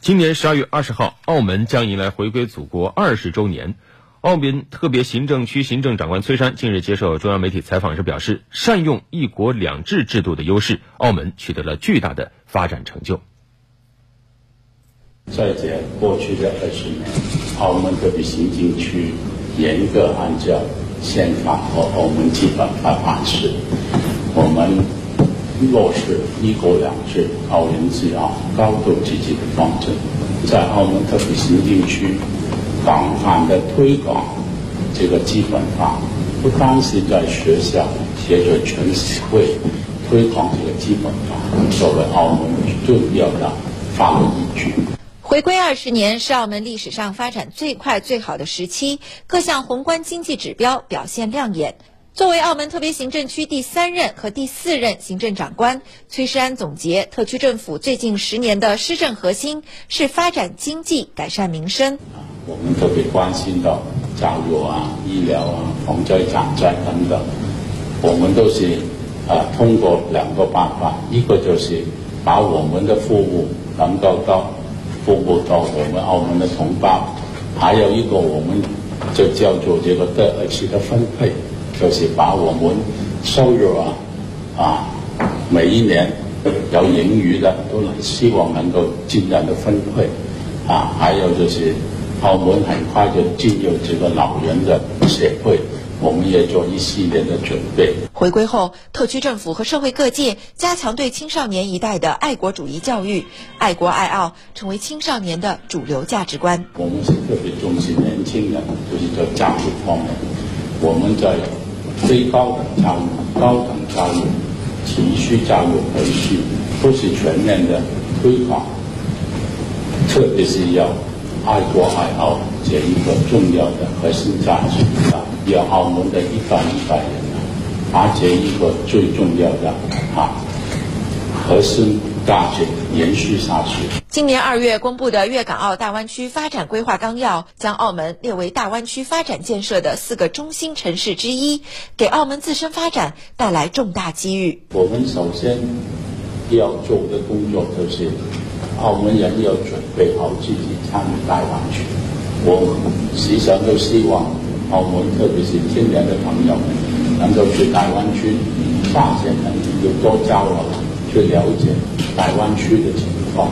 今年十二月二十号，澳门将迎来回归祖国二十周年。澳门特别行政区行政长官崔山近日接受中央媒体采访时表示，善用“一国两制”制度的优势，澳门取得了巨大的发展成就。在这过去的二十年，澳门特别行政区严格按照宪法和澳门基本法办事，我们。落实“一国两制”、“澳人治澳”、“高度自治”的方针，在澳门特别行政区广泛的推广这个基本法，不单是在学校，也在全社会推广这个基本法，作为澳门重要的法律依据。回归二十年是澳门历史上发展最快最好的时期，各项宏观经济指标表现亮眼。作为澳门特别行政区第三任和第四任行政长官，崔世安总结，特区政府最近十年的施政核心是发展经济、改善民生。我们特别关心到教育啊、医疗啊、防灾减灾等等，我们都是啊通过两个办法，一个就是把我们的服务能够到服务到我们澳门的同胞，还有一个我们就叫做这个德二期的分配。就是把我们收入啊啊每一年有盈余的都能希望能够尽量的分配啊，还有就是澳门很快就进入这个老人的社会，我们也做一系列的准备。回归后，特区政府和社会各界加强对青少年一代的爱国主义教育，爱国爱澳成为青少年的主流价值观。我们是特别重视年轻人，就是在教育方面，我们在。非高等教育、高等教育、急需教育培训都是全面的推广，特别是要爱国爱澳这一个重要的核心价值啊，要澳门的一代一代人啊，把这一个最重要的啊核心。大值延续下去。今年二月公布的《粤港澳大湾区发展规划纲要》将澳门列为大湾区发展建设的四个中心城市之一，给澳门自身发展带来重大机遇。我们首先要做的工作就是，澳门人要准备好自己参与大湾区。我时常都希望澳门，特别是青年的朋友，能够去大湾区发展，能够多交流，去了解台湾区的情况